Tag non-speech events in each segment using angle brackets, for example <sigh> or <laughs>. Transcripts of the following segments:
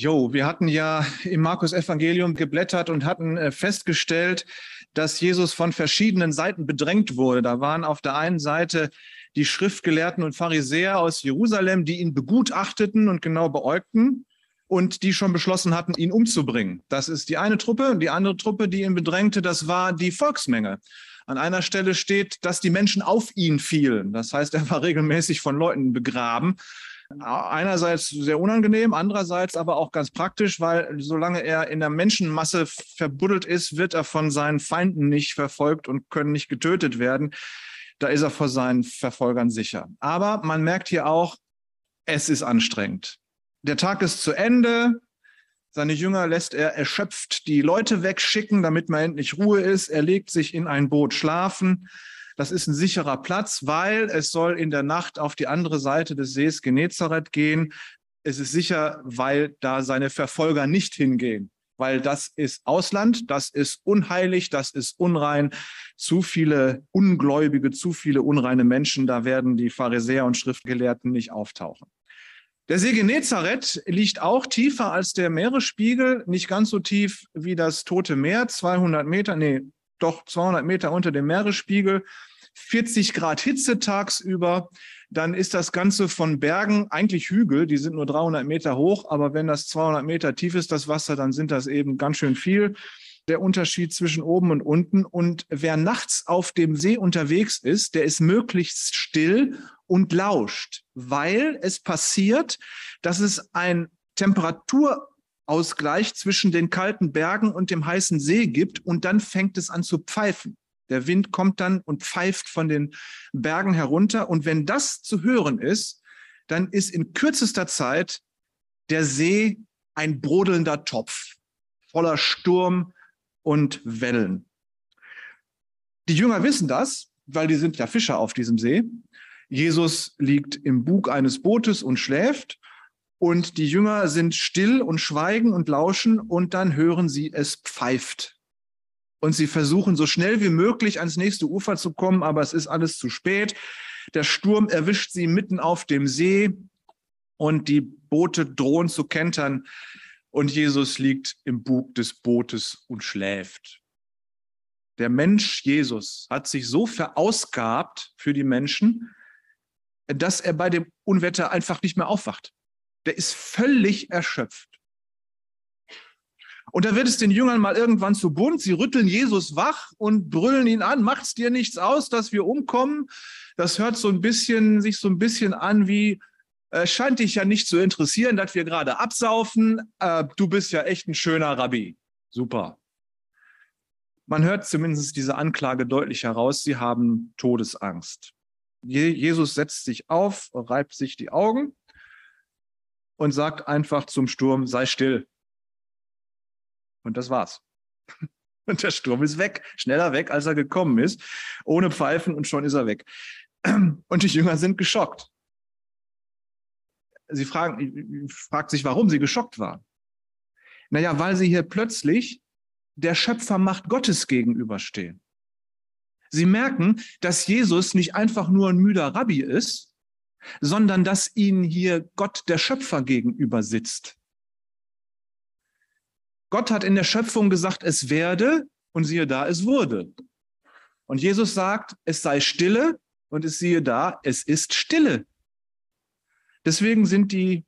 Jo, wir hatten ja im Markus Evangelium geblättert und hatten äh, festgestellt, dass Jesus von verschiedenen Seiten bedrängt wurde. Da waren auf der einen Seite die Schriftgelehrten und Pharisäer aus Jerusalem, die ihn begutachteten und genau beäugten und die schon beschlossen hatten, ihn umzubringen. Das ist die eine Truppe. Die andere Truppe, die ihn bedrängte, das war die Volksmenge. An einer Stelle steht, dass die Menschen auf ihn fielen. Das heißt, er war regelmäßig von Leuten begraben. Einerseits sehr unangenehm, andererseits aber auch ganz praktisch, weil solange er in der Menschenmasse verbuddelt ist, wird er von seinen Feinden nicht verfolgt und können nicht getötet werden. Da ist er vor seinen Verfolgern sicher. Aber man merkt hier auch, es ist anstrengend. Der Tag ist zu Ende. Seine Jünger lässt er erschöpft die Leute wegschicken, damit man endlich Ruhe ist. Er legt sich in ein Boot schlafen. Das ist ein sicherer Platz, weil es soll in der Nacht auf die andere Seite des Sees Genezareth gehen. Es ist sicher, weil da seine Verfolger nicht hingehen, weil das ist Ausland, das ist unheilig, das ist unrein. Zu viele Ungläubige, zu viele unreine Menschen, da werden die Pharisäer und Schriftgelehrten nicht auftauchen. Der See Genezareth liegt auch tiefer als der Meeresspiegel, nicht ganz so tief wie das Tote Meer, 200 Meter, nee, doch 200 Meter unter dem Meeresspiegel, 40 Grad Hitze tagsüber. Dann ist das Ganze von Bergen eigentlich Hügel, die sind nur 300 Meter hoch, aber wenn das 200 Meter tief ist, das Wasser, dann sind das eben ganz schön viel der Unterschied zwischen oben und unten. Und wer nachts auf dem See unterwegs ist, der ist möglichst still und lauscht, weil es passiert, dass es ein Temperaturausgleich zwischen den kalten Bergen und dem heißen See gibt und dann fängt es an zu pfeifen. Der Wind kommt dann und pfeift von den Bergen herunter. Und wenn das zu hören ist, dann ist in kürzester Zeit der See ein brodelnder Topf voller Sturm, und Wellen. Die Jünger wissen das, weil die sind ja Fischer auf diesem See. Jesus liegt im Bug eines Bootes und schläft und die Jünger sind still und schweigen und lauschen und dann hören sie, es pfeift. Und sie versuchen so schnell wie möglich ans nächste Ufer zu kommen, aber es ist alles zu spät. Der Sturm erwischt sie mitten auf dem See und die Boote drohen zu kentern und Jesus liegt im Bug des Bootes und schläft. Der Mensch Jesus hat sich so verausgabt für die Menschen, dass er bei dem Unwetter einfach nicht mehr aufwacht. Der ist völlig erschöpft. Und da wird es den Jüngern mal irgendwann zu bunt. Sie rütteln Jesus wach und brüllen ihn an. Macht's dir nichts aus, dass wir umkommen? Das hört so ein bisschen, sich so ein bisschen an wie, äh, scheint dich ja nicht zu interessieren, dass wir gerade absaufen. Äh, du bist ja echt ein schöner Rabbi. Super. Man hört zumindest diese Anklage deutlich heraus. Sie haben Todesangst. Je Jesus setzt sich auf, reibt sich die Augen und sagt einfach zum Sturm, sei still. Und das war's. <laughs> Und der Sturm ist weg, schneller weg, als er gekommen ist, ohne Pfeifen und schon ist er weg. <clears throat> Und die Jünger sind geschockt sie fragen, fragt sich, warum sie geschockt war. Naja, weil sie hier plötzlich der Schöpfermacht Gottes gegenüberstehen. Sie merken, dass Jesus nicht einfach nur ein müder Rabbi ist, sondern dass ihnen hier Gott der Schöpfer gegenüber sitzt. Gott hat in der Schöpfung gesagt, es werde und siehe da, es wurde. Und Jesus sagt, es sei stille und es siehe da, es ist stille. Deswegen sind die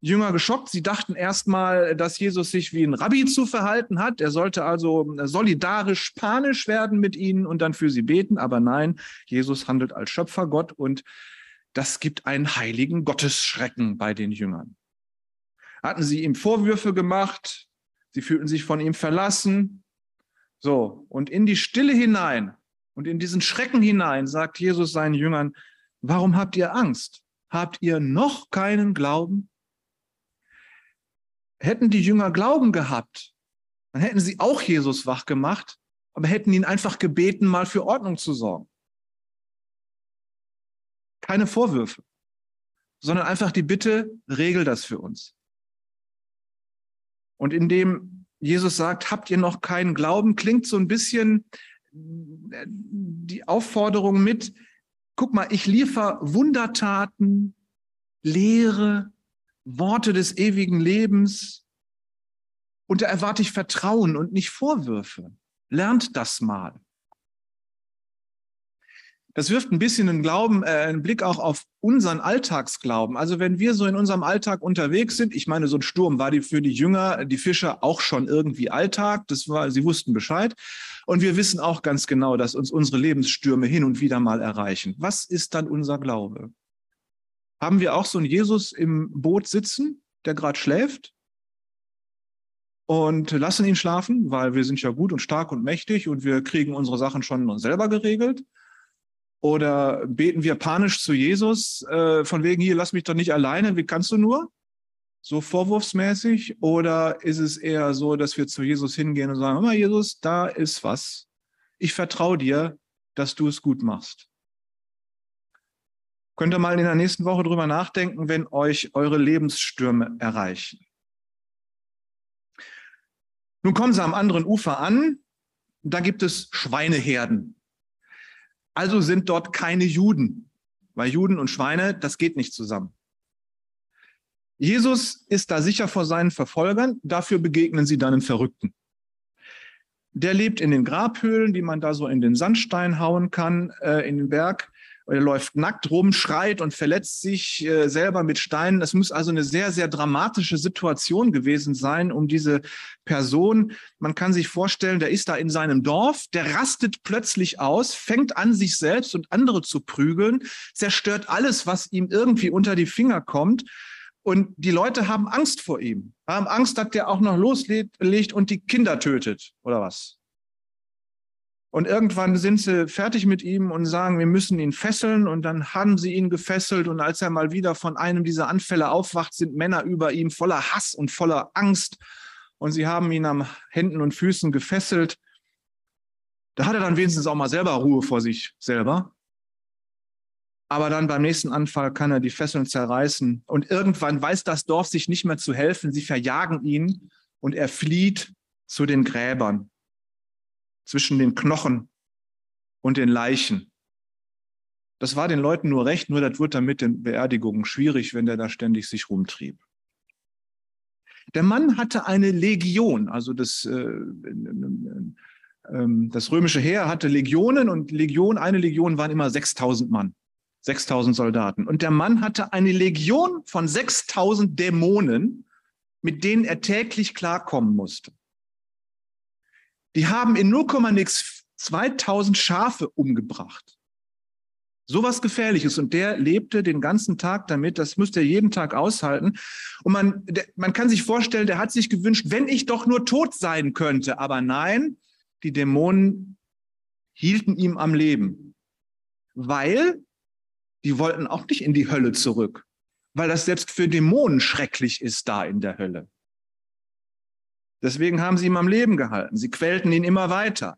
Jünger geschockt. Sie dachten erstmal, dass Jesus sich wie ein Rabbi zu verhalten hat. Er sollte also solidarisch panisch werden mit ihnen und dann für sie beten. Aber nein, Jesus handelt als Schöpfergott und das gibt einen heiligen Gottesschrecken bei den Jüngern. Hatten sie ihm Vorwürfe gemacht? Sie fühlten sich von ihm verlassen. So, und in die Stille hinein und in diesen Schrecken hinein sagt Jesus seinen Jüngern, warum habt ihr Angst? Habt ihr noch keinen Glauben? Hätten die Jünger Glauben gehabt, dann hätten sie auch Jesus wach gemacht, aber hätten ihn einfach gebeten, mal für Ordnung zu sorgen. Keine Vorwürfe, sondern einfach die Bitte, regel das für uns. Und indem Jesus sagt, habt ihr noch keinen Glauben, klingt so ein bisschen äh, die Aufforderung mit, guck mal, ich liefere Wundertaten, Lehre, Worte des ewigen Lebens, Und da erwarte ich Vertrauen und nicht Vorwürfe. Lernt das mal. Das wirft ein bisschen einen Glauben, äh, einen Blick auch auf unseren Alltagsglauben. Also wenn wir so in unserem Alltag unterwegs sind, ich meine, so ein Sturm war die für die Jünger, die Fischer auch schon irgendwie Alltag. Das war, sie wussten Bescheid. Und wir wissen auch ganz genau, dass uns unsere Lebensstürme hin und wieder mal erreichen. Was ist dann unser Glaube? Haben wir auch so einen Jesus im Boot sitzen, der gerade schläft? Und lassen ihn schlafen, weil wir sind ja gut und stark und mächtig und wir kriegen unsere Sachen schon selber geregelt. Oder beten wir panisch zu Jesus, äh, von wegen hier, lass mich doch nicht alleine, wie kannst du nur? So vorwurfsmäßig? Oder ist es eher so, dass wir zu Jesus hingehen und sagen, mal, Jesus, da ist was. Ich vertraue dir, dass du es gut machst. Könnt ihr mal in der nächsten Woche drüber nachdenken, wenn euch eure Lebensstürme erreichen. Nun kommen sie am anderen Ufer an. Da gibt es Schweineherden. Also sind dort keine Juden, weil Juden und Schweine, das geht nicht zusammen. Jesus ist da sicher vor seinen Verfolgern, dafür begegnen sie dann einem Verrückten. Der lebt in den Grabhöhlen, die man da so in den Sandstein hauen kann, äh, in den Berg. Er läuft nackt rum, schreit und verletzt sich äh, selber mit Steinen. Es muss also eine sehr, sehr dramatische Situation gewesen sein, um diese Person. Man kann sich vorstellen, der ist da in seinem Dorf, der rastet plötzlich aus, fängt an, sich selbst und andere zu prügeln, zerstört alles, was ihm irgendwie unter die Finger kommt. Und die Leute haben Angst vor ihm, haben Angst, dass der auch noch loslegt und die Kinder tötet oder was. Und irgendwann sind sie fertig mit ihm und sagen, wir müssen ihn fesseln. Und dann haben sie ihn gefesselt. Und als er mal wieder von einem dieser Anfälle aufwacht, sind Männer über ihm voller Hass und voller Angst. Und sie haben ihn am Händen und Füßen gefesselt. Da hat er dann wenigstens auch mal selber Ruhe vor sich selber. Aber dann beim nächsten Anfall kann er die Fesseln zerreißen. Und irgendwann weiß das Dorf sich nicht mehr zu helfen. Sie verjagen ihn und er flieht zu den Gräbern zwischen den Knochen und den Leichen. Das war den Leuten nur recht, nur das wurde dann mit den Beerdigungen schwierig, wenn der da ständig sich rumtrieb. Der Mann hatte eine Legion, also das, äh, äh, das römische Heer hatte Legionen und Legion, eine Legion waren immer 6000 Mann, 6000 Soldaten. Und der Mann hatte eine Legion von 6000 Dämonen, mit denen er täglich klarkommen musste. Die haben in 0, nix 2000 Schafe umgebracht. Sowas Gefährliches. Und der lebte den ganzen Tag damit. Das müsste er jeden Tag aushalten. Und man, der, man kann sich vorstellen, der hat sich gewünscht, wenn ich doch nur tot sein könnte. Aber nein, die Dämonen hielten ihm am Leben. Weil die wollten auch nicht in die Hölle zurück. Weil das selbst für Dämonen schrecklich ist da in der Hölle. Deswegen haben sie ihn am Leben gehalten. Sie quälten ihn immer weiter.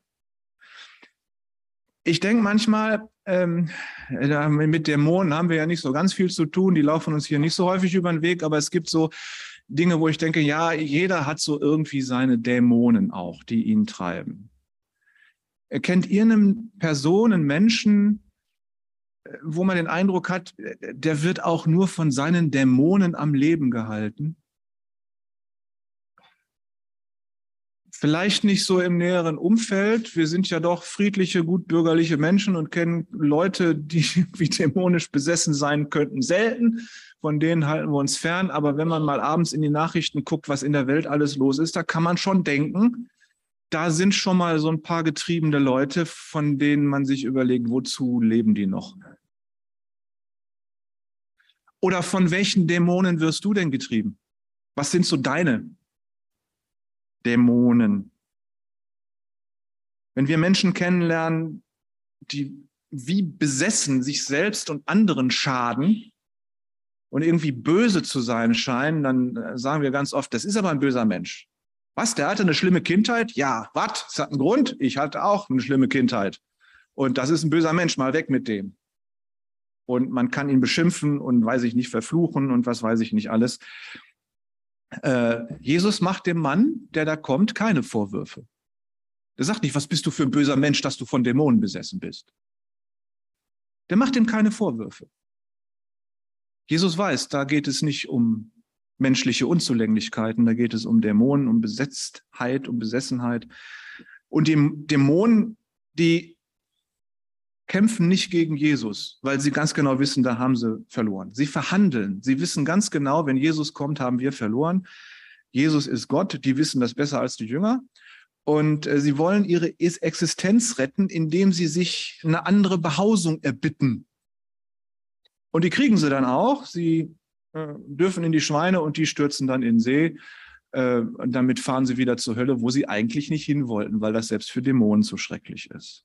Ich denke manchmal, ähm, mit Dämonen haben wir ja nicht so ganz viel zu tun. Die laufen uns hier nicht so häufig über den Weg, aber es gibt so Dinge, wo ich denke, ja, jeder hat so irgendwie seine Dämonen auch, die ihn treiben. Kennt ihr einen Menschen, wo man den Eindruck hat, der wird auch nur von seinen Dämonen am Leben gehalten? Vielleicht nicht so im näheren Umfeld. Wir sind ja doch friedliche, gutbürgerliche Menschen und kennen Leute, die <laughs> wie dämonisch besessen sein könnten, selten. Von denen halten wir uns fern. Aber wenn man mal abends in die Nachrichten guckt, was in der Welt alles los ist, da kann man schon denken, da sind schon mal so ein paar getriebene Leute, von denen man sich überlegt, wozu leben die noch? Oder von welchen Dämonen wirst du denn getrieben? Was sind so deine? Dämonen. Wenn wir Menschen kennenlernen, die wie besessen sich selbst und anderen schaden und irgendwie böse zu sein scheinen, dann äh, sagen wir ganz oft, das ist aber ein böser Mensch. Was, der hatte eine schlimme Kindheit? Ja, was? Das hat einen Grund. Ich hatte auch eine schlimme Kindheit. Und das ist ein böser Mensch, mal weg mit dem. Und man kann ihn beschimpfen und weiß ich nicht verfluchen und was weiß ich nicht alles. Äh, Jesus macht dem Mann, der da kommt, keine Vorwürfe. Der sagt nicht, was bist du für ein böser Mensch, dass du von Dämonen besessen bist. Der macht ihm keine Vorwürfe. Jesus weiß, da geht es nicht um menschliche Unzulänglichkeiten, da geht es um Dämonen, um Besetztheit, um Besessenheit. Und die Dämonen, die kämpfen nicht gegen Jesus, weil sie ganz genau wissen, da haben sie verloren. Sie verhandeln. Sie wissen ganz genau, wenn Jesus kommt, haben wir verloren. Jesus ist Gott, die wissen das besser als die Jünger. Und äh, sie wollen ihre Existenz retten, indem sie sich eine andere Behausung erbitten. Und die kriegen sie dann auch. Sie äh, dürfen in die Schweine und die stürzen dann in den See. Äh, damit fahren sie wieder zur Hölle, wo sie eigentlich nicht hin wollten, weil das selbst für Dämonen so schrecklich ist.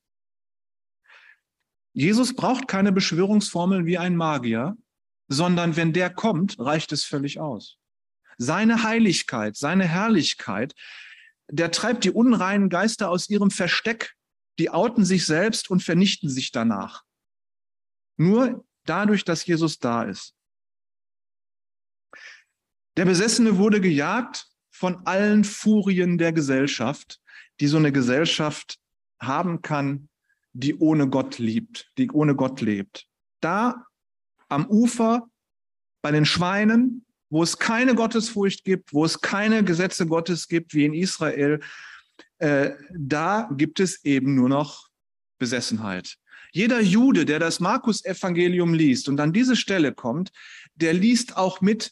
Jesus braucht keine Beschwörungsformeln wie ein Magier, sondern wenn der kommt, reicht es völlig aus. Seine Heiligkeit, seine Herrlichkeit, der treibt die unreinen Geister aus ihrem Versteck, die outen sich selbst und vernichten sich danach. Nur dadurch, dass Jesus da ist. Der Besessene wurde gejagt von allen Furien der Gesellschaft, die so eine Gesellschaft haben kann, die ohne Gott liebt, die ohne Gott lebt. Da am Ufer bei den Schweinen, wo es keine Gottesfurcht gibt, wo es keine Gesetze Gottes gibt, wie in Israel, äh, da gibt es eben nur noch Besessenheit. Jeder Jude, der das Markus-Evangelium liest und an diese Stelle kommt, der liest auch mit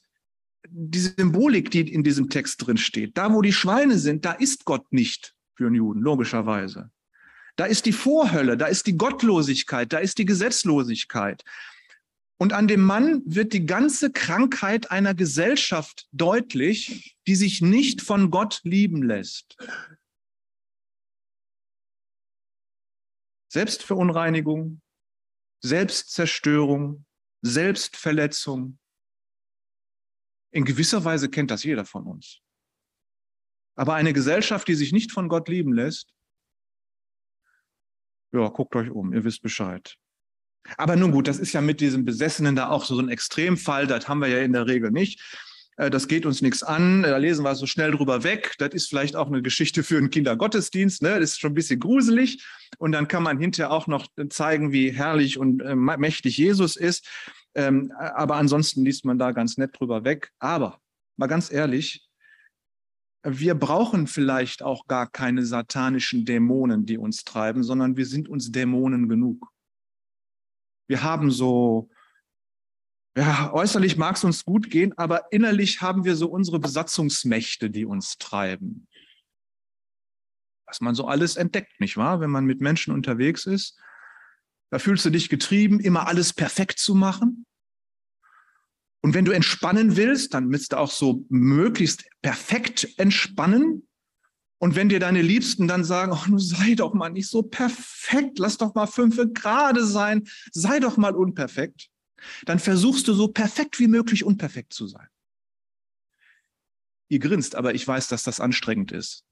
die Symbolik, die in diesem Text drin steht. Da, wo die Schweine sind, da ist Gott nicht für einen Juden, logischerweise. Da ist die Vorhölle, da ist die Gottlosigkeit, da ist die Gesetzlosigkeit. Und an dem Mann wird die ganze Krankheit einer Gesellschaft deutlich, die sich nicht von Gott lieben lässt. Selbstverunreinigung, Selbstzerstörung, Selbstverletzung. In gewisser Weise kennt das jeder von uns. Aber eine Gesellschaft, die sich nicht von Gott lieben lässt, ja, guckt euch um, ihr wisst Bescheid. Aber nun gut, das ist ja mit diesem Besessenen da auch so ein Extremfall, das haben wir ja in der Regel nicht. Äh, das geht uns nichts an, da lesen wir so schnell drüber weg. Das ist vielleicht auch eine Geschichte für einen Kindergottesdienst, ne? das ist schon ein bisschen gruselig. Und dann kann man hinterher auch noch zeigen, wie herrlich und äh, mächtig Jesus ist. Ähm, aber ansonsten liest man da ganz nett drüber weg. Aber mal ganz ehrlich, wir brauchen vielleicht auch gar keine satanischen Dämonen, die uns treiben, sondern wir sind uns Dämonen genug. Wir haben so ja, äußerlich mag es uns gut gehen, aber innerlich haben wir so unsere Besatzungsmächte, die uns treiben. Was man so alles entdeckt, nicht wahr? Wenn man mit Menschen unterwegs ist, da fühlst du dich getrieben, immer alles perfekt zu machen. Und wenn du entspannen willst, dann willst du auch so möglichst perfekt entspannen. Und wenn dir deine Liebsten dann sagen, oh, sei doch mal nicht so perfekt, lass doch mal fünf Grade sein, sei doch mal unperfekt dann versuchst du so perfekt wie möglich unperfekt zu sein. Ihr grinst, aber ich weiß, dass das anstrengend ist.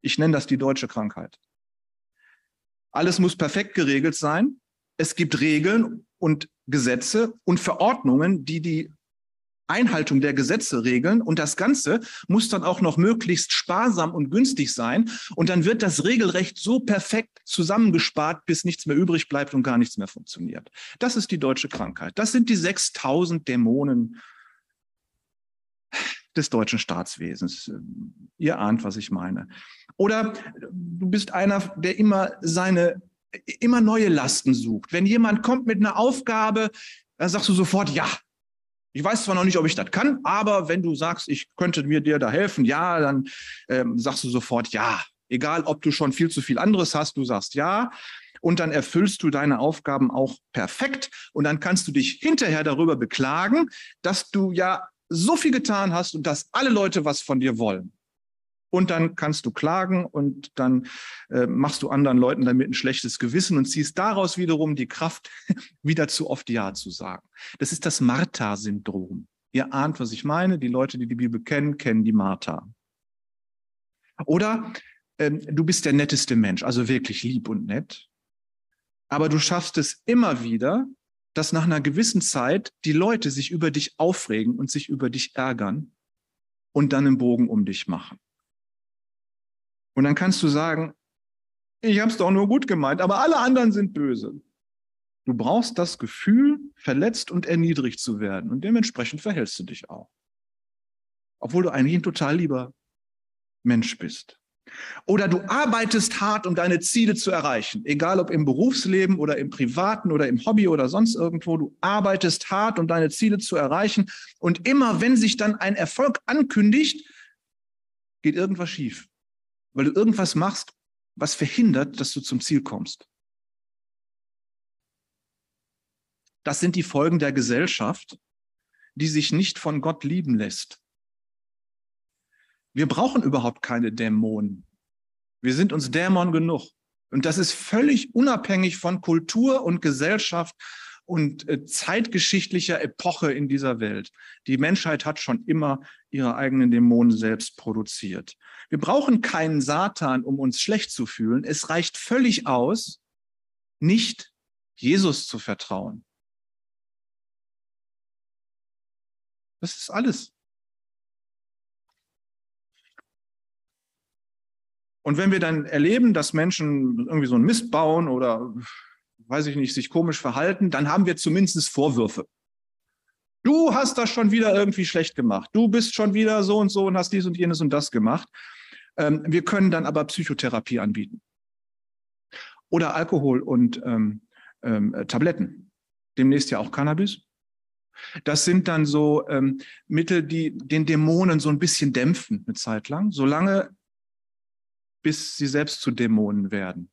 Ich nenne das die deutsche Krankheit. Alles muss perfekt geregelt sein. Es gibt Regeln und Gesetze und Verordnungen, die die Einhaltung der Gesetze regeln. Und das Ganze muss dann auch noch möglichst sparsam und günstig sein. Und dann wird das Regelrecht so perfekt zusammengespart, bis nichts mehr übrig bleibt und gar nichts mehr funktioniert. Das ist die deutsche Krankheit. Das sind die 6000 Dämonen des deutschen Staatswesens. Ihr ahnt, was ich meine. Oder du bist einer, der immer seine, immer neue Lasten sucht. Wenn jemand kommt mit einer Aufgabe, dann sagst du sofort, ja, ich weiß zwar noch nicht, ob ich das kann, aber wenn du sagst, ich könnte mir dir da helfen, ja, dann ähm, sagst du sofort ja. Egal, ob du schon viel zu viel anderes hast, du sagst ja. Und dann erfüllst du deine Aufgaben auch perfekt. Und dann kannst du dich hinterher darüber beklagen, dass du ja so viel getan hast und dass alle Leute was von dir wollen und dann kannst du klagen und dann äh, machst du anderen Leuten damit ein schlechtes Gewissen und ziehst daraus wiederum die Kraft, <laughs> wieder zu oft Ja zu sagen. Das ist das Martha-Syndrom. Ihr ahnt, was ich meine. Die Leute, die die Bibel kennen, kennen die Martha. Oder ähm, du bist der netteste Mensch, also wirklich lieb und nett. Aber du schaffst es immer wieder, dass nach einer gewissen Zeit die Leute sich über dich aufregen und sich über dich ärgern und dann einen Bogen um dich machen. Und dann kannst du sagen, ich habe es doch nur gut gemeint, aber alle anderen sind böse. Du brauchst das Gefühl, verletzt und erniedrigt zu werden. Und dementsprechend verhältst du dich auch. obwohl du eigentlich ein total lieber Mensch bist. Oder du arbeitest hart, um deine Ziele zu erreichen, egal ob im Berufsleben oder im privaten oder im Hobby oder sonst irgendwo. Du arbeitest hart, um deine Ziele zu erreichen. Und immer wenn sich dann ein Erfolg ankündigt, geht irgendwas schief, weil du irgendwas machst, was verhindert, dass du zum Ziel kommst. Das sind die Folgen der Gesellschaft, die sich nicht von Gott lieben lässt. Wir brauchen überhaupt keine Dämonen. Wir sind uns Dämon genug. Und das ist völlig unabhängig von Kultur und Gesellschaft und äh, zeitgeschichtlicher Epoche in dieser Welt. Die Menschheit hat schon immer ihre eigenen Dämonen selbst produziert. Wir brauchen keinen Satan, um uns schlecht zu fühlen. Es reicht völlig aus, nicht Jesus zu vertrauen. Das ist alles. Und wenn wir dann erleben, dass Menschen irgendwie so einen Mist bauen oder, weiß ich nicht, sich komisch verhalten, dann haben wir zumindest Vorwürfe. Du hast das schon wieder irgendwie schlecht gemacht. Du bist schon wieder so und so und hast dies und jenes und das gemacht. Ähm, wir können dann aber Psychotherapie anbieten. Oder Alkohol und ähm, ähm, Tabletten. Demnächst ja auch Cannabis. Das sind dann so ähm, Mittel, die den Dämonen so ein bisschen dämpfen eine Zeit lang, solange bis sie selbst zu Dämonen werden.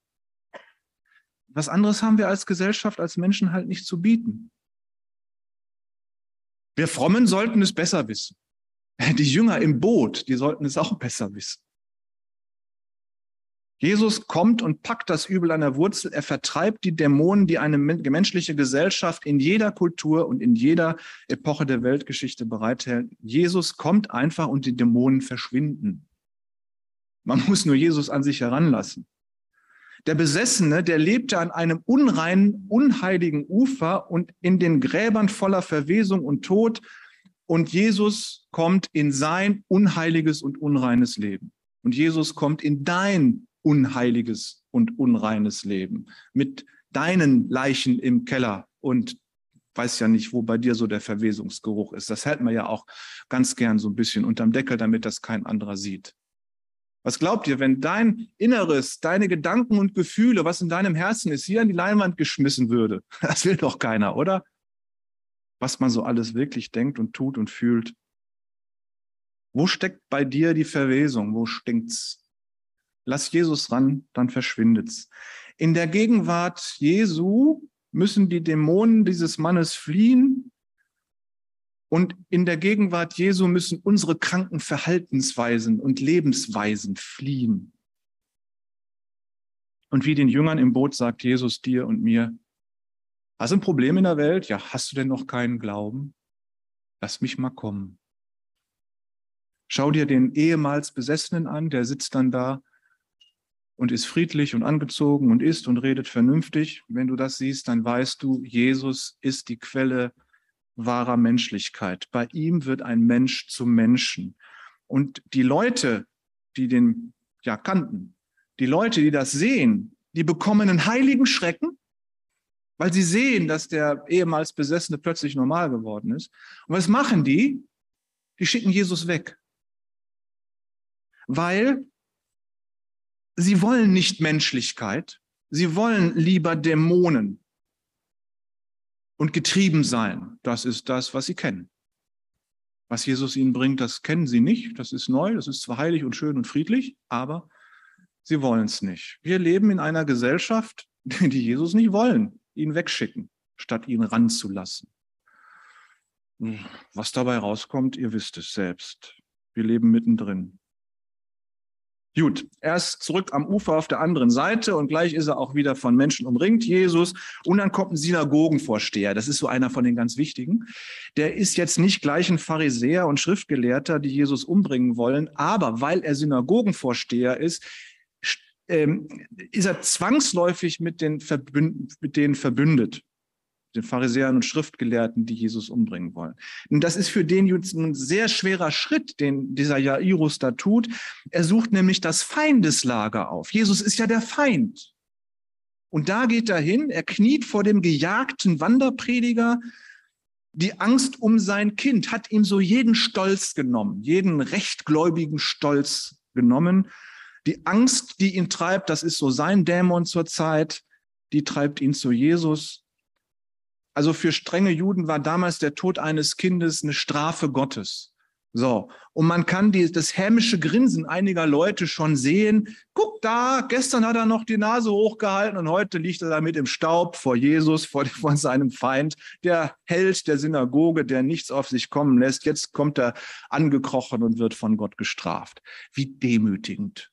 Was anderes haben wir als Gesellschaft, als Menschen halt nicht zu bieten. Wir Frommen sollten es besser wissen. Die Jünger im Boot, die sollten es auch besser wissen. Jesus kommt und packt das Übel an der Wurzel. Er vertreibt die Dämonen, die eine menschliche Gesellschaft in jeder Kultur und in jeder Epoche der Weltgeschichte bereithält. Jesus kommt einfach und die Dämonen verschwinden. Man muss nur Jesus an sich heranlassen. Der Besessene, der lebte an einem unreinen, unheiligen Ufer und in den Gräbern voller Verwesung und Tod. Und Jesus kommt in sein unheiliges und unreines Leben. Und Jesus kommt in dein unheiliges und unreines Leben mit deinen Leichen im Keller und weiß ja nicht, wo bei dir so der Verwesungsgeruch ist. Das hält man ja auch ganz gern so ein bisschen unterm Deckel, damit das kein anderer sieht. Was glaubt ihr, wenn dein Inneres, deine Gedanken und Gefühle, was in deinem Herzen ist, hier an die Leinwand geschmissen würde? <laughs> Das will doch keiner, oder? Was man so alles wirklich denkt und tut und fühlt. Wo steckt bei dir die Verwesung? Wo stinkt's? Lass Jesus ran, dann verschwindet's. In der Gegenwart Jesu müssen die Dämonen dieses Mannes fliehen und in der Gegenwart Jesu müssen unsere kranken Verhaltensweisen und Lebensweisen fliehen. Und wie den Jüngern im Boot sagt Jesus dir und mir, hast du ein Problem in der Welt? Ja, hast du denn noch keinen Glauben? Lass mich mal kommen. Schau dir den ehemals Besessenen an, der sitzt dann da und ist friedlich und angezogen und isst und redet vernünftig. Wenn du das siehst, dann weißt du, Jesus ist die Quelle wahrer Menschlichkeit. Bei ihm wird ein Mensch zum Menschen. Und die Leute, die den ja kannten, die Leute, die das sehen, die bekommen einen heiligen Schrecken, weil sie sehen, dass der ehemals Besessene plötzlich normal geworden ist. Und was machen die? Die schicken Jesus weg. Weil sie wollen nicht Menschlichkeit, sie wollen lieber Dämonen und getrieben sein. Das ist das, was sie kennen. Was Jesus ihnen bringt, das kennen sie nicht. Das ist neu, das ist zwar heilig und schön und friedlich, aber sie wollen es nicht. Wir leben in einer Gesellschaft, <laughs> die Jesus nicht wollen, ihn wegschicken, statt ihn ranzulassen. Was dabei rauskommt, ihr wisst es selbst. Wir leben mittendrin. Gut, er ist zurück am Ufer auf der anderen Seite und gleich ist er auch wieder von Menschen umringt, Jesus. Und dann kommt ein Synagogenvorsteher, das ist so einer von den ganz wichtigen. Der ist jetzt nicht gleich ein Pharisäer und Schriftgelehrter, die Jesus umbringen wollen, aber weil er Synagogenvorsteher ist, ähm, ist er zwangsläufig mit den, Verbünd mit denen verbündet den Pharisäern und Schriftgelehrten, die Jesus umbringen wollen. Und das ist für den jetzt ein sehr schwerer Schritt, den dieser Jairus da tut. Er sucht nämlich das Feindeslager auf. Jesus ist ja der Feind. Und da geht er hin, er kniet vor dem gejagten Wanderprediger, Die Angst um sein Kind hat ihm so jeden Stolz genommen, jeden rechtgläubigen Stolz genommen. Die Angst, die ihn treibt, das ist so sein Dämon zur Zeit, die treibt ihn zu Jesus. Also für strenge Juden war damals der Tod eines Kindes eine Strafe Gottes. So, und man kann die, das hämische Grinsen einiger Leute schon sehen. Guck da, gestern hat er noch die Nase hochgehalten und heute liegt er damit im Staub vor Jesus, vor, <laughs> vor seinem Feind, der Held der Synagoge, der nichts auf sich kommen lässt. Jetzt kommt er angekrochen und wird von Gott gestraft. Wie demütigend.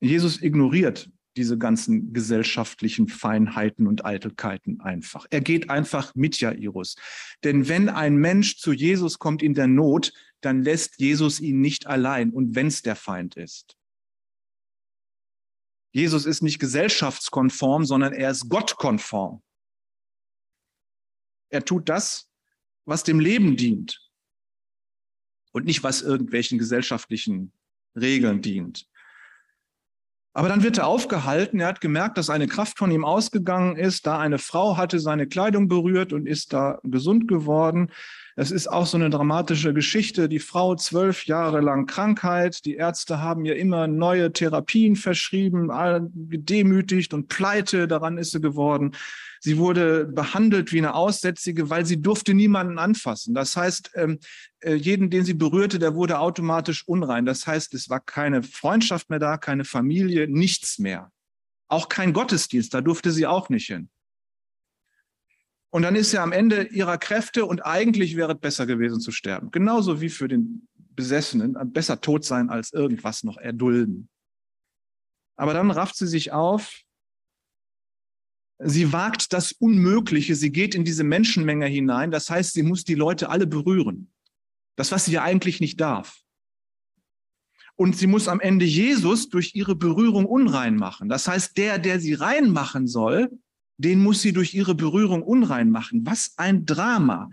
Jesus ignoriert diese ganzen gesellschaftlichen Feinheiten und Eitelkeiten einfach. Er geht einfach mit Jairus. Denn wenn ein Mensch zu Jesus kommt in der Not, dann lässt Jesus ihn nicht allein und wenn es der Feind ist. Jesus ist nicht gesellschaftskonform, sondern er ist gottkonform. Er tut das, was dem Leben dient und nicht, was irgendwelchen gesellschaftlichen Regeln dient. Aber dann wird er aufgehalten. Er hat gemerkt, dass eine Kraft von ihm ausgegangen ist. Da eine Frau hatte seine Kleidung berührt und ist da gesund geworden. Es ist auch so eine dramatische Geschichte. Die Frau zwölf Jahre lang Krankheit. Die Ärzte haben ihr immer neue Therapien verschrieben, gedemütigt und pleite. Daran ist sie geworden. Sie wurde behandelt wie eine Aussätzige, weil sie durfte niemanden anfassen. Das heißt, ähm, äh, jeden, den sie berührte, der wurde automatisch unrein. Das heißt, es war keine Freundschaft mehr da, keine Familie, nichts mehr. Auch kein Gottesdienst, da durfte sie auch nicht hin. Und dann ist sie am Ende ihrer Kräfte und eigentlich wäre es besser gewesen zu sterben. Genauso wie für den Besessenen. Besser tot sein als irgendwas noch erdulden. Aber dann rafft sie sich auf Sie wagt das Unmögliche. Sie geht in diese Menschenmenge hinein. Das heißt, sie muss die Leute alle berühren. Das, was sie ja eigentlich nicht darf. Und sie muss am Ende Jesus durch ihre Berührung unrein machen. Das heißt, der, der sie reinmachen soll, den muss sie durch ihre Berührung unrein machen. Was ein Drama.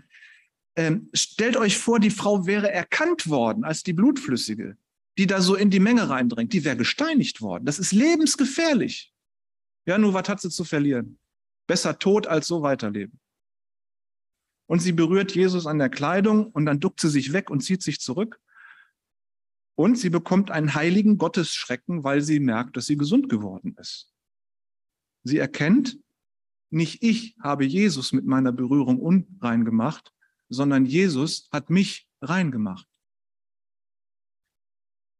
Ähm, stellt euch vor, die Frau wäre erkannt worden als die Blutflüssige, die da so in die Menge reindringt. Die wäre gesteinigt worden. Das ist lebensgefährlich. Ja, nur was hat sie zu verlieren? Besser tot als so weiterleben. Und sie berührt Jesus an der Kleidung und dann duckt sie sich weg und zieht sich zurück. Und sie bekommt einen heiligen Gottesschrecken, weil sie merkt, dass sie gesund geworden ist. Sie erkennt, nicht ich habe Jesus mit meiner Berührung unrein gemacht, sondern Jesus hat mich rein gemacht.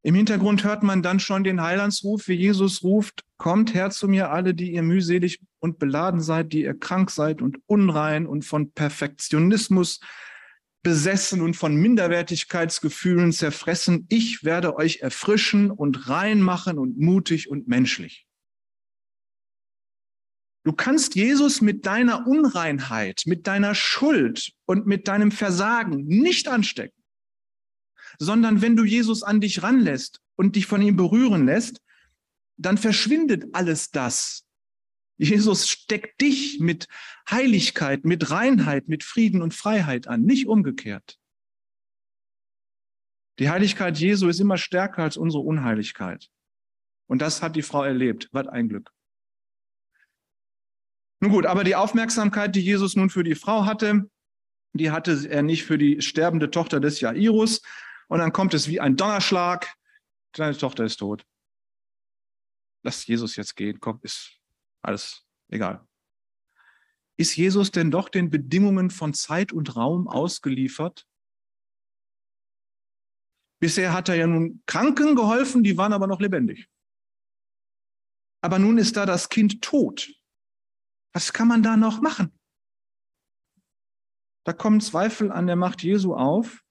Im Hintergrund hört man dann schon den Heilandsruf, wie Jesus ruft, kommt her zu mir alle, die ihr mühselig und beladen seid, die ihr krank seid und unrein und von Perfektionismus besessen und von Minderwertigkeitsgefühlen zerfressen. Ich werde euch erfrischen und rein machen und mutig und menschlich. Du kannst Jesus mit deiner Unreinheit, mit deiner Schuld und mit deinem Versagen nicht anstecken sondern wenn du Jesus an dich ranlässt und dich von ihm berühren lässt, dann verschwindet alles das. Jesus steckt dich mit Heiligkeit, mit Reinheit, mit Frieden und Freiheit an, nicht umgekehrt. Die Heiligkeit Jesu ist immer stärker als unsere Unheiligkeit. Und das hat die Frau erlebt. Was ein Glück. Nun gut, aber die Aufmerksamkeit, die Jesus nun für die Frau hatte, die hatte er nicht für die sterbende Tochter des Jairus, und dann kommt es wie ein Donnerschlag. Deine Tochter ist tot. Lass Jesus jetzt gehen. Komm, ist alles egal. Ist Jesus denn doch den Bedingungen von Zeit und Raum ausgeliefert? Bisher hat er ja nun Kranken geholfen, die waren aber noch lebendig. Aber nun ist da das Kind tot. Was kann man da noch machen? Da kommen Zweifel an der Macht Jesu auf.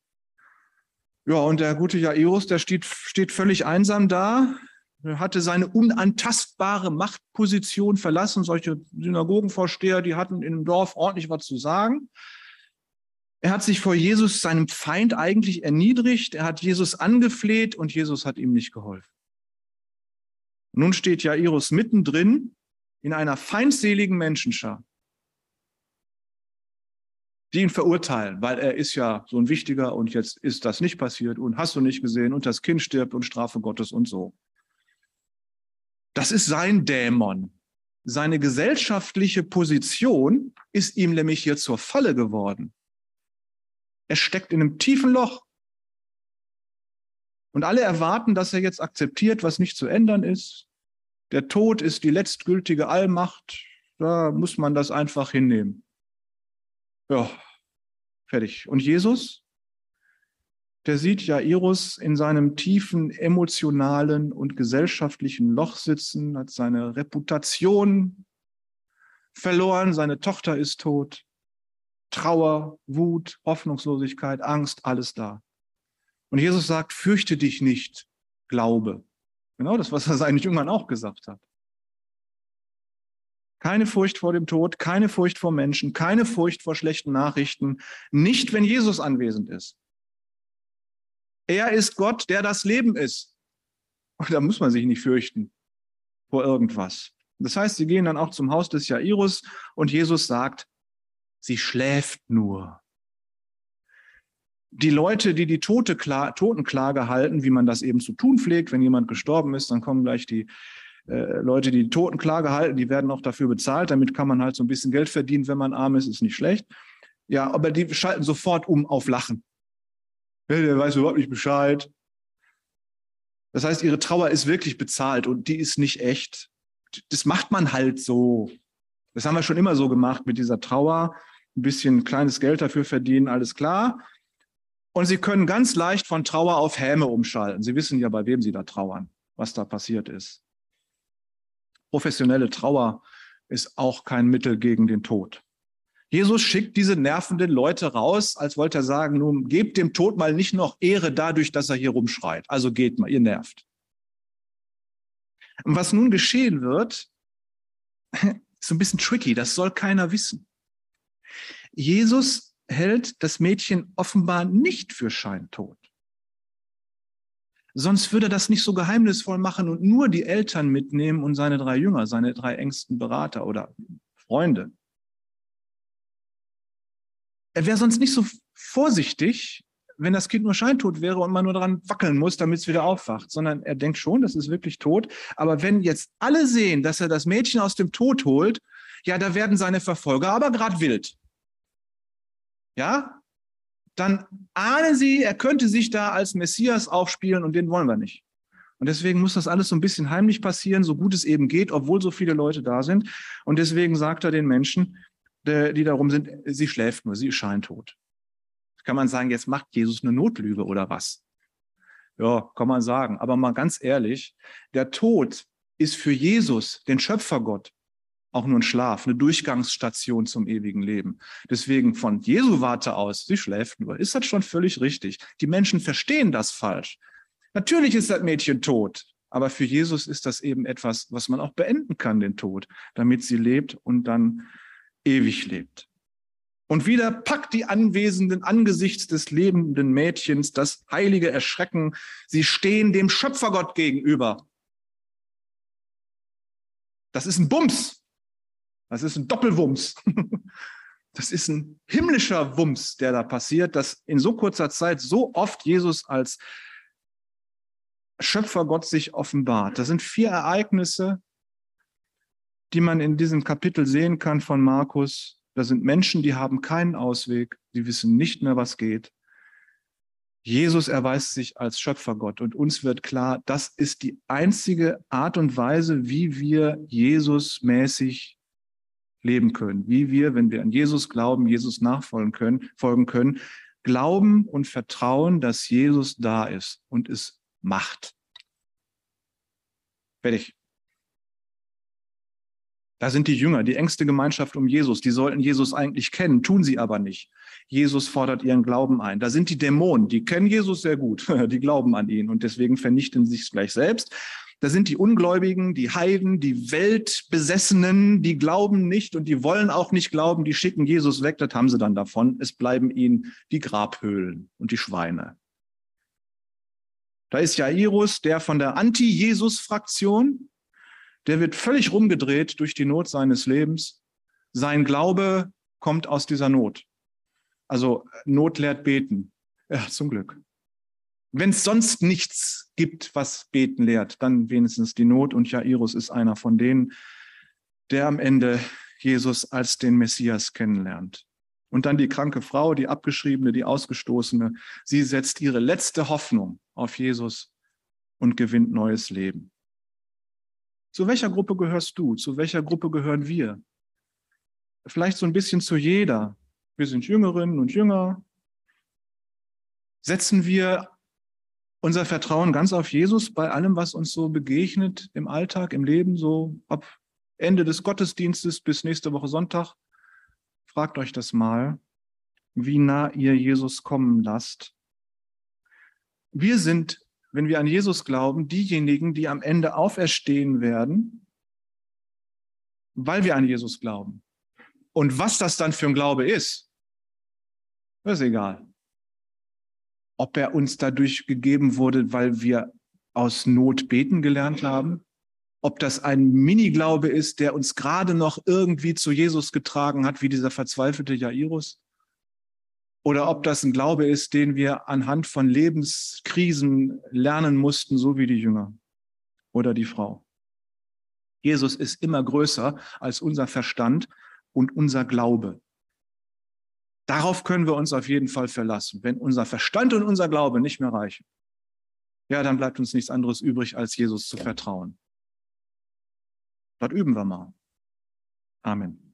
Ja, und der gute Jairus, der steht, steht völlig einsam da, er hatte seine unantastbare Machtposition verlassen. Solche Synagogenvorsteher, die hatten in dem Dorf ordentlich was zu sagen. Er hat sich vor Jesus, seinem Feind, eigentlich erniedrigt. Er hat Jesus angefleht und Jesus hat ihm nicht geholfen. Nun steht Jairus mittendrin in einer feindseligen Menschenschar die ihn verurteilen, weil er ist ja so ein Wichtiger und jetzt ist das nicht passiert und hast du nicht gesehen und das Kind stirbt und Strafe Gottes und so. Das ist sein Dämon. seine gesellschaftliche Position ist ihm nämlich hier zur Falle geworden. Er steckt in einem tiefen Loch. Und alle erwarten, dass er jetzt akzeptiert, was nicht zu ändern ist. Der Tod ist die letztgültige Allmacht. Da muss man das einfach hinnehmen. Ja, fertig. Und Jesus? Der sieht Jairus in seinem tiefen emotionalen und gesellschaftlichen Loch sitzen, hat seine Reputation verloren, seine Tochter ist tot. Trauer, Wut, Hoffnungslosigkeit, Angst, alles da. Und Jesus sagt, fürchte dich nicht, glaube. Genau das, was er seinen Jüngern auch gesagt hat. Keine Furcht vor dem Tod, keine Furcht vor Menschen, keine Furcht vor schlechten Nachrichten, nicht wenn Jesus anwesend ist. Er ist Gott, der das Leben ist. Und da muss man sich nicht fürchten vor irgendwas. Das heißt, sie gehen dann auch zum Haus des Jairus und Jesus sagt, sie schläft nur. Die Leute, die die Tote Kla Totenklage halten, wie man das eben zu tun pflegt, wenn jemand gestorben ist, dann kommen gleich die äh, Leute, die Totenklage halten, die werden auch dafür bezahlt. Damit kann man halt so ein bisschen Geld verdienen, wenn man arm ist, ist nicht schlecht. Ja, aber die schalten sofort um auf Lachen. Der weiß überhaupt nicht Bescheid. Das heißt, ihre Trauer ist wirklich bezahlt und die ist nicht echt. Das macht man halt so. Das haben wir schon immer so gemacht mit dieser Trauer. Ein bisschen kleines Geld dafür verdienen, alles klar. Und sie können ganz leicht von Trauer auf Häme umschalten. Sie wissen ja, bei wem sie da trauern, was da passiert ist. Professionelle Trauer ist auch kein Mittel gegen den Tod. Jesus schickt diese nervenden Leute raus, als wollte er sagen, nun gebt dem Tod mal nicht noch Ehre dadurch, dass er hier rumschreit. Also geht mal, ihr nervt. Und was nun geschehen wird, <laughs> ist ein bisschen tricky, das soll keiner wissen. Jesus hält das Mädchen offenbar nicht für scheintot. Sonst würde er das nicht so geheimnisvoll machen und nur die Eltern mitnehmen und seine drei Jünger, seine drei engsten Berater oder Freunde. Er wäre sonst nicht so vorsichtig, wenn das Kind nur scheintot wäre und man nur daran wackeln muss, damit es wieder aufwacht, sondern er denkt schon, das ist wirklich tot. Aber wenn jetzt alle sehen, dass er das Mädchen aus dem Tod holt, ja, da werden seine Verfolger aber gerade wild. Ja, dann ahnen sie, er könnte sich da als Messias aufspielen und den wollen wir nicht. Und deswegen muss das alles so ein bisschen heimlich passieren, so gut es eben geht, obwohl so viele Leute da sind. Und deswegen sagt er den Menschen, die darum sind, sie schläft nur, sie ist scheintot. Kann man sagen, jetzt macht Jesus eine Notlüge oder was? Ja, kann man sagen. Aber mal ganz ehrlich, der Tod ist für Jesus, den Schöpfergott, auch nur ein Schlaf, eine Durchgangsstation zum ewigen Leben. Deswegen von Jesu Warte aus, sie schläft nur, ist das schon völlig richtig. Die Menschen verstehen das falsch. Natürlich ist das Mädchen tot, aber für Jesus ist das eben etwas, was man auch beenden kann, den Tod, damit sie lebt und dann ewig lebt. Und wieder packt die Anwesenden angesichts des lebenden Mädchens das heilige Erschrecken. Sie stehen dem Schöpfergott gegenüber. Das ist ein Bums. Das ist ein Doppelwumms. <laughs> Das ist ein himmlischer Wumms, der da passiert, dass in so kurzer Zeit so oft Jesus als Schöpfergott sich offenbart. Das sind vier Ereignisse, die man in diesem Kapitel sehen kann von Markus. Da sind Menschen, die haben keinen Ausweg, die wissen nicht mehr, was geht. Jesus erweist sich als Schöpfergott und uns wird klar, das ist die einzige Art und Weise, wie wir Jesus mäßig leben können, wie wir, wenn wir an Jesus glauben, Jesus nachfolgen können, folgen können, glauben und vertrauen, dass Jesus da ist und es macht. Fertig. Da sind die Jünger, die engste Gemeinschaft um Jesus. Die sollten Jesus eigentlich kennen, tun sie aber nicht. Jesus fordert ihren Glauben ein. Da sind die Dämonen, die kennen Jesus sehr gut, <laughs> die glauben an ihn und deswegen vernichten sie sich gleich selbst. Da sind die Ungläubigen, die Heiden, die Weltbesessenen, die glauben nicht und die wollen auch nicht glauben, die schicken Jesus weg, das haben sie dann davon. Es bleiben ihnen die Grabhöhlen und die Schweine. Da ist Jairus, der von der Anti-Jesus-Fraktion, der wird völlig rumgedreht durch die Not seines Lebens. Sein Glaube kommt aus dieser Not. Also Not lehrt beten. Ja, zum Glück. Wenn es sonst nichts gibt, was beten lehrt, dann wenigstens die Not. Und Jairus ist einer von denen. der am Ende Jesus als den Messias kennenlernt. Und dann die kranke Frau, die abgeschriebene, die ausgestoßene. Sie setzt ihre letzte Hoffnung auf Jesus und gewinnt neues Leben. Zu welcher Gruppe gehörst du? Zu welcher Gruppe gehören wir? Vielleicht so ein bisschen zu jeder. Wir sind Jüngerinnen und Jünger. Setzen wir unser Vertrauen ganz auf Jesus bei allem, was uns so begegnet im Alltag, im Leben, so ab Ende des Gottesdienstes bis nächste Woche Sonntag? Fragt euch das mal, wie nah ihr Jesus kommen lasst. Wir sind, wenn wir an Jesus glauben, diejenigen, die am Ende auferstehen werden, weil wir an Jesus glauben. Und was das dann für ein Glaube ist, ist egal. Ob er uns dadurch gegeben wurde, weil wir aus Not beten gelernt haben, ob das ein Miniglaube ist, der uns gerade noch irgendwie zu Jesus getragen hat, wie dieser verzweifelte Jairus, oder ob das ein Glaube ist, den wir anhand von Lebenskrisen lernen mussten, so wie die Jünger oder die Frau. Jesus ist immer größer als unser Verstand und unser Glaube. Darauf können wir uns auf jeden Fall verlassen. Wenn unser Verstand und unser Glaube nicht mehr reichen, ja, dann bleibt uns nichts anderes übrig, als Jesus zu vertrauen. Dort üben wir mal. Amen.